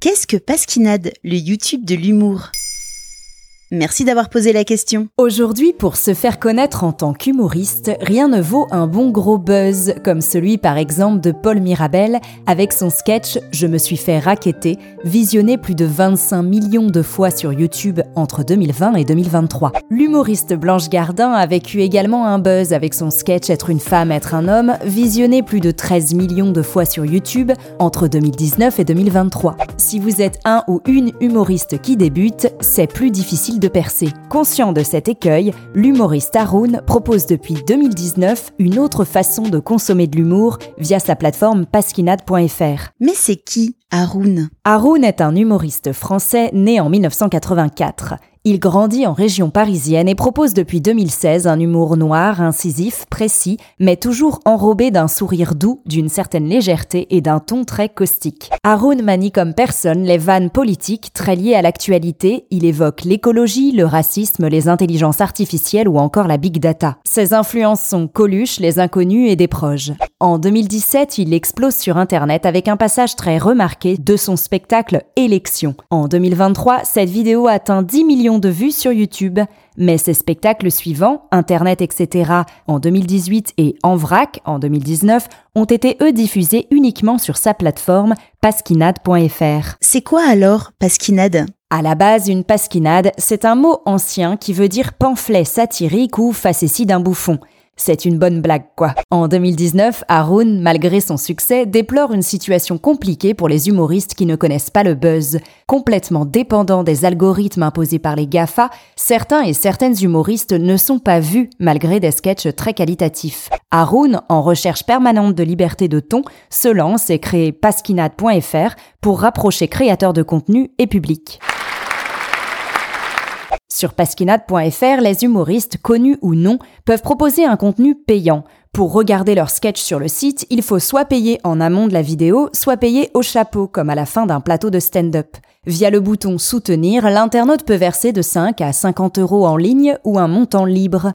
Qu'est-ce que Pasquinade, le YouTube de l'humour? Merci d'avoir posé la question. Aujourd'hui, pour se faire connaître en tant qu'humoriste, rien ne vaut un bon gros buzz, comme celui par exemple de Paul Mirabel avec son sketch Je me suis fait raqueter, visionné plus de 25 millions de fois sur YouTube entre 2020 et 2023. L'humoriste Blanche Gardin a vécu également un buzz avec son sketch Être une femme, être un homme, visionné plus de 13 millions de fois sur YouTube entre 2019 et 2023. Si vous êtes un ou une humoriste qui débute, c'est plus difficile de percer. Conscient de cet écueil, l'humoriste Haroun propose depuis 2019 une autre façon de consommer de l'humour via sa plateforme pasquinade.fr. Mais c'est qui Haroun? Haroun est un humoriste français né en 1984. Il grandit en région parisienne et propose depuis 2016 un humour noir, incisif, précis, mais toujours enrobé d'un sourire doux, d'une certaine légèreté et d'un ton très caustique. Haroun manie comme personne les vannes politiques très liées à l'actualité. Il évoque l'écologie, le racisme, les intelligences artificielles ou encore la big data. Ses influences sont Coluche, les inconnus et des proches. En 2017, il explose sur Internet avec un passage très remarqué de son spectacle Élection. En 2023, cette vidéo atteint 10 millions de vues sur YouTube, mais ses spectacles suivants, Internet, etc., en 2018 et En vrac en 2019, ont été eux diffusés uniquement sur sa plateforme pasquinade.fr. C'est quoi alors Pasquinade? À la base, une pasquinade, c'est un mot ancien qui veut dire pamphlet satirique ou facétie d'un bouffon. C'est une bonne blague, quoi. En 2019, Haroun, malgré son succès, déplore une situation compliquée pour les humoristes qui ne connaissent pas le buzz. Complètement dépendants des algorithmes imposés par les GAFA, certains et certaines humoristes ne sont pas vus malgré des sketchs très qualitatifs. Haroun, en recherche permanente de liberté de ton, se lance et crée pasquinade.fr pour rapprocher créateurs de contenu et public. Sur pasquinade.fr, les humoristes, connus ou non, peuvent proposer un contenu payant. Pour regarder leur sketch sur le site, il faut soit payer en amont de la vidéo, soit payer au chapeau, comme à la fin d'un plateau de stand-up. Via le bouton Soutenir, l'internaute peut verser de 5 à 50 euros en ligne ou un montant libre.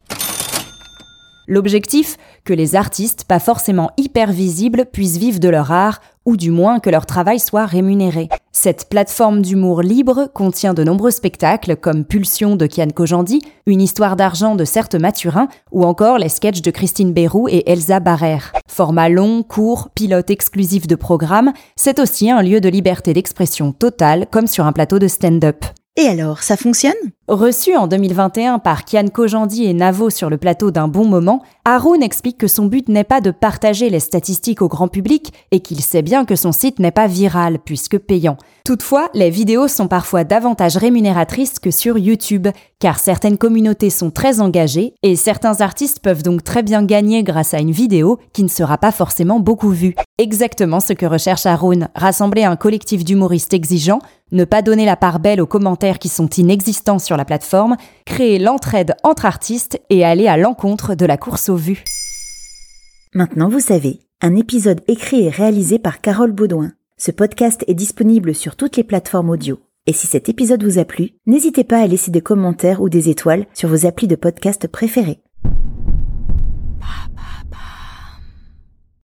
L'objectif Que les artistes, pas forcément hyper visibles, puissent vivre de leur art, ou du moins que leur travail soit rémunéré. Cette plateforme d'humour libre contient de nombreux spectacles comme Pulsion de Kian Kojandi, Une histoire d'argent de Certes Mathurin ou encore les sketchs de Christine Bérou et Elsa Barrère. Format long, court, pilote exclusif de programme, c'est aussi un lieu de liberté d'expression totale comme sur un plateau de stand-up. Et alors, ça fonctionne? Reçu en 2021 par Kian Kojandi et Navo sur le plateau d'un bon moment, Haroun explique que son but n'est pas de partager les statistiques au grand public et qu'il sait bien que son site n'est pas viral puisque payant. Toutefois, les vidéos sont parfois davantage rémunératrices que sur YouTube, car certaines communautés sont très engagées et certains artistes peuvent donc très bien gagner grâce à une vidéo qui ne sera pas forcément beaucoup vue. Exactement ce que recherche Haroun, rassembler un collectif d'humoristes exigeants, ne pas donner la part belle aux commentaires qui sont inexistants sur la plateforme, créer l'entraide entre artistes et aller à l'encontre de la course aux vues. Maintenant vous savez, un épisode écrit et réalisé par Carole Baudouin. Ce podcast est disponible sur toutes les plateformes audio. Et si cet épisode vous a plu, n'hésitez pas à laisser des commentaires ou des étoiles sur vos applis de podcast préférés.